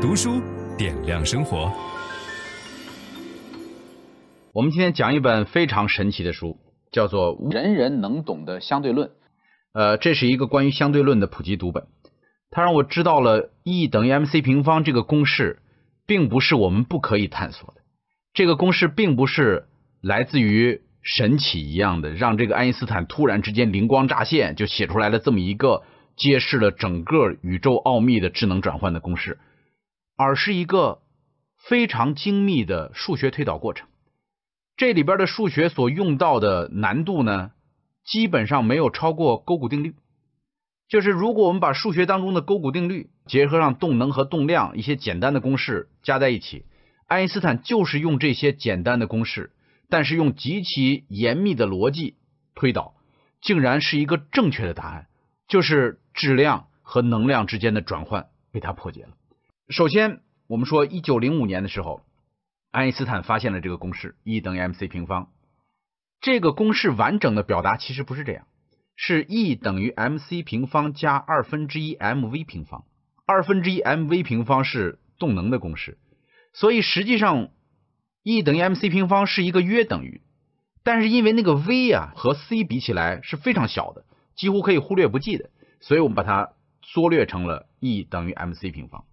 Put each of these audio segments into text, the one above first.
读书点亮生活。我们今天讲一本非常神奇的书，叫做《人人能懂的相对论》。呃，这是一个关于相对论的普及读本。它让我知道了 E 等于 mc 平方这个公式，并不是我们不可以探索的。这个公式并不是来自于神奇一样的，让这个爱因斯坦突然之间灵光乍现，就写出来了这么一个揭示了整个宇宙奥秘的智能转换的公式，而是一个非常精密的数学推导过程。这里边的数学所用到的难度呢，基本上没有超过勾股定律。就是如果我们把数学当中的勾股定律结合上动能和动量一些简单的公式加在一起，爱因斯坦就是用这些简单的公式。但是用极其严密的逻辑推导，竟然是一个正确的答案，就是质量和能量之间的转换被他破解了。首先，我们说一九零五年的时候，爱因斯坦发现了这个公式，E 等于 mc 平方。这个公式完整的表达其实不是这样，是 E 等于 mc 平方加二分之一 mv 平方。二分之一 mv 平方是动能的公式，所以实际上。E 等于 mc 平方是一个约等于，但是因为那个 v 啊和 c 比起来是非常小的，几乎可以忽略不计的，所以我们把它缩略成了 E 等于 mc 平方。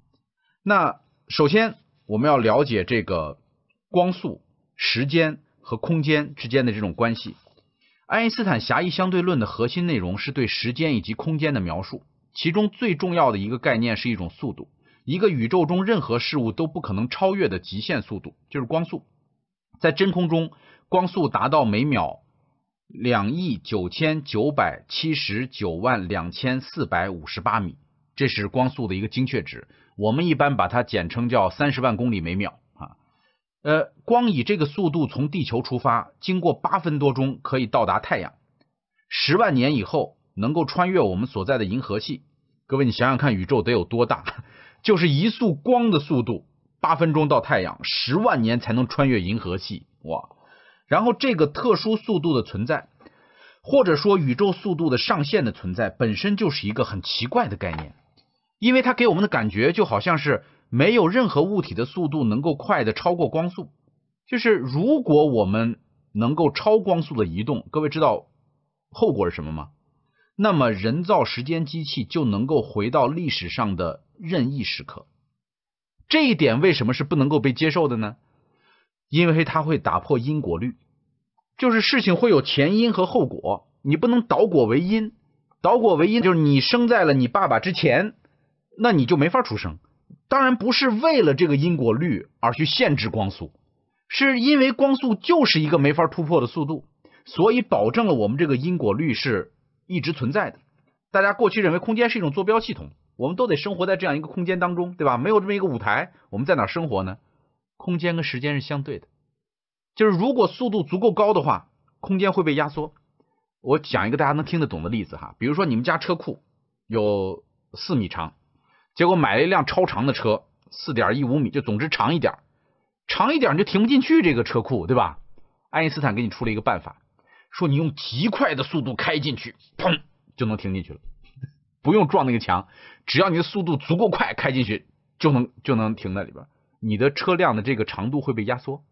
那首先我们要了解这个光速、时间和空间之间的这种关系。爱因斯坦狭义相对论的核心内容是对时间以及空间的描述，其中最重要的一个概念是一种速度。一个宇宙中任何事物都不可能超越的极限速度，就是光速。在真空中，光速达到每秒两亿九千九百七十九万两千四百五十八米，这是光速的一个精确值。我们一般把它简称叫三十万公里每秒啊。呃，光以这个速度从地球出发，经过八分多钟可以到达太阳，十万年以后能够穿越我们所在的银河系。各位，你想想看，宇宙得有多大？就是一束光的速度，八分钟到太阳，十万年才能穿越银河系，哇！然后这个特殊速度的存在，或者说宇宙速度的上限的存在，本身就是一个很奇怪的概念，因为它给我们的感觉就好像是没有任何物体的速度能够快的超过光速。就是如果我们能够超光速的移动，各位知道后果是什么吗？那么人造时间机器就能够回到历史上的。任意时刻，这一点为什么是不能够被接受的呢？因为它会打破因果律，就是事情会有前因和后果，你不能倒果为因。倒果为因就是你生在了你爸爸之前，那你就没法出生。当然不是为了这个因果律而去限制光速，是因为光速就是一个没法突破的速度，所以保证了我们这个因果律是一直存在的。大家过去认为空间是一种坐标系统。我们都得生活在这样一个空间当中，对吧？没有这么一个舞台，我们在哪生活呢？空间跟时间是相对的，就是如果速度足够高的话，空间会被压缩。我讲一个大家能听得懂的例子哈，比如说你们家车库有四米长，结果买了一辆超长的车，四点一五米，就总之长一点，长一点你就停不进去这个车库，对吧？爱因斯坦给你出了一个办法，说你用极快的速度开进去，砰就能停进去了。不用撞那个墙，只要你的速度足够快，开进去就能就能停在里边。你的车辆的这个长度会被压缩，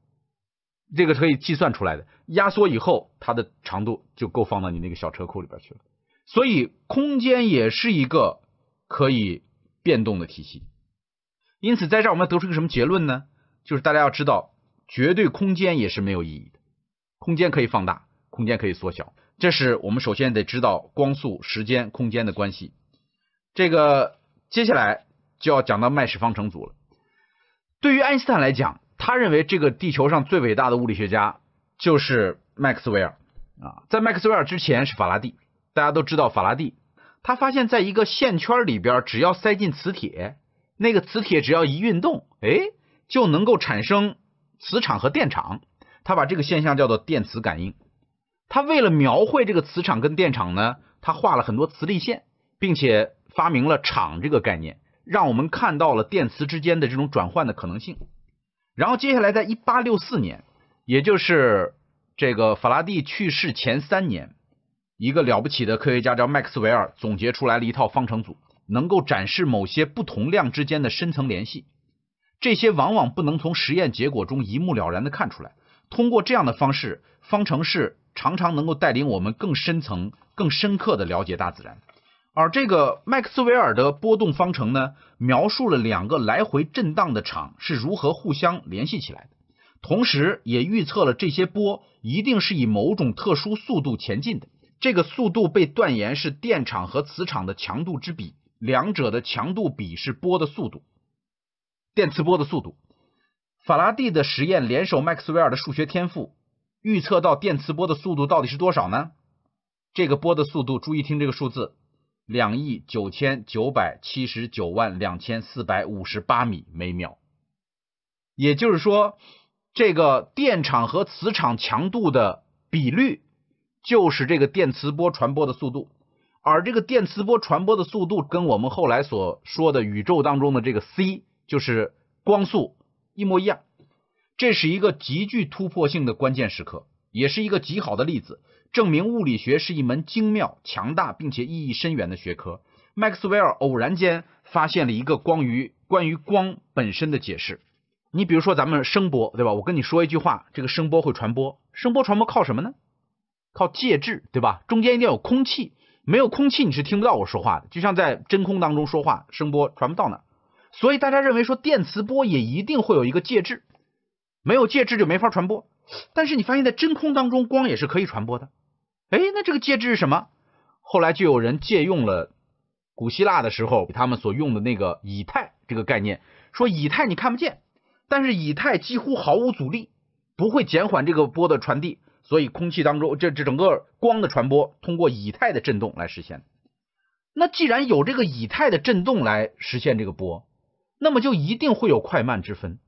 这个可以计算出来的。压缩以后，它的长度就够放到你那个小车库里边去了。所以，空间也是一个可以变动的体系。因此，在这儿我们要得出个什么结论呢？就是大家要知道，绝对空间也是没有意义的。空间可以放大，空间可以缩小，这是我们首先得知道光速、时间、空间的关系。这个接下来就要讲到麦氏方程组了。对于爱因斯坦来讲，他认为这个地球上最伟大的物理学家就是麦克斯韦尔啊。在麦克斯韦尔之前是法拉第，大家都知道法拉第，他发现在一个线圈里边，只要塞进磁铁，那个磁铁只要一运动，哎，就能够产生磁场和电场。他把这个现象叫做电磁感应。他为了描绘这个磁场跟电场呢，他画了很多磁力线，并且。发明了场这个概念，让我们看到了电磁之间的这种转换的可能性。然后接下来，在一八六四年，也就是这个法拉第去世前三年，一个了不起的科学家叫麦克斯韦尔总结出来了一套方程组，能够展示某些不同量之间的深层联系。这些往往不能从实验结果中一目了然地看出来。通过这样的方式，方程式常常能够带领我们更深层、更深刻地了解大自然。而这个麦克斯韦尔的波动方程呢，描述了两个来回震荡的场是如何互相联系起来的，同时也预测了这些波一定是以某种特殊速度前进的。这个速度被断言是电场和磁场的强度之比，两者的强度比是波的速度，电磁波的速度。法拉第的实验联手麦克斯韦尔的数学天赋，预测到电磁波的速度到底是多少呢？这个波的速度，注意听这个数字：两亿九千九百七十九万两千四百五十八米每秒。也就是说，这个电场和磁场强度的比率，就是这个电磁波传播的速度。而这个电磁波传播的速度，跟我们后来所说的宇宙当中的这个 c，就是光速。一模一样，这是一个极具突破性的关键时刻，也是一个极好的例子，证明物理学是一门精妙、强大并且意义深远的学科。麦克斯韦尔偶然间发现了一个关于关于光本身的解释。你比如说咱们声波，对吧？我跟你说一句话，这个声波会传播，声波传播靠什么呢？靠介质，对吧？中间一定要有空气，没有空气你是听不到我说话的，就像在真空当中说话，声波传不到那儿。所以大家认为说电磁波也一定会有一个介质，没有介质就没法传播。但是你发现，在真空当中，光也是可以传播的。哎，那这个介质是什么？后来就有人借用了古希腊的时候他们所用的那个以太这个概念，说以太你看不见，但是以太几乎毫无阻力，不会减缓这个波的传递，所以空气当中这这整个光的传播通过以太的振动来实现。那既然有这个以太的振动来实现这个波。那么就一定会有快慢之分。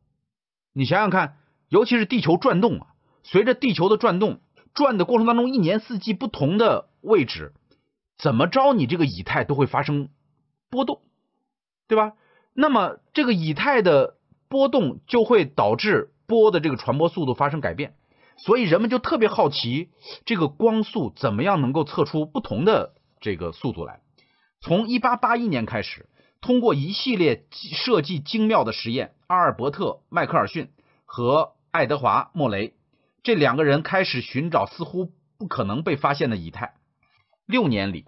你想想看，尤其是地球转动啊，随着地球的转动，转的过程当中，一年四季不同的位置，怎么着你这个以太都会发生波动，对吧？那么这个以太的波动就会导致波的这个传播速度发生改变，所以人们就特别好奇，这个光速怎么样能够测出不同的这个速度来？从一八八一年开始。通过一系列设计精妙的实验，阿尔伯特·迈克尔逊和爱德华·莫雷这两个人开始寻找似乎不可能被发现的以太。六年里，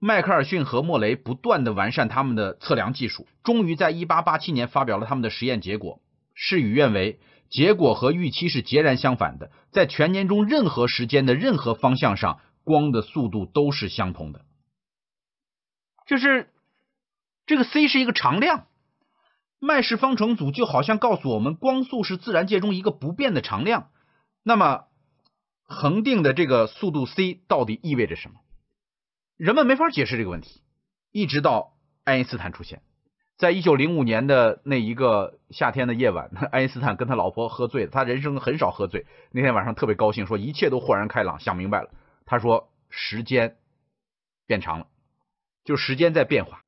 迈克尔逊和莫雷不断地完善他们的测量技术，终于在1887年发表了他们的实验结果。事与愿违，结果和预期是截然相反的。在全年中任何时间的任何方向上，光的速度都是相同的。就是。这个 c 是一个常量，麦氏方程组就好像告诉我们，光速是自然界中一个不变的常量。那么，恒定的这个速度 c 到底意味着什么？人们没法解释这个问题，一直到爱因斯坦出现。在一九零五年的那一个夏天的夜晚，爱因斯坦跟他老婆喝醉了，他人生很少喝醉。那天晚上特别高兴，说一切都豁然开朗，想明白了。他说时间变长了，就时间在变化。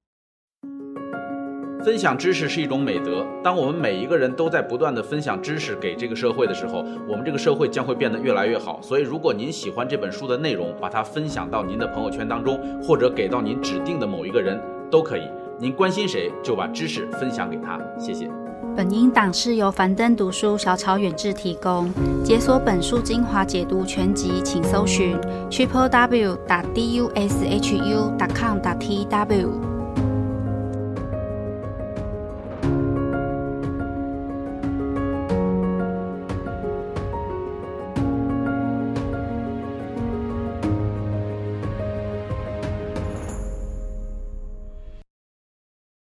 分享知识是一种美德。当我们每一个人都在不断地分享知识给这个社会的时候，我们这个社会将会变得越来越好。所以，如果您喜欢这本书的内容，把它分享到您的朋友圈当中，或者给到您指定的某一个人都可以。您关心谁，就把知识分享给他。谢谢。本音档是由樊登读书小草远志提供。解锁本书精华解读全集，请搜寻 triple w 打 d u s h u 打 com 打 t w。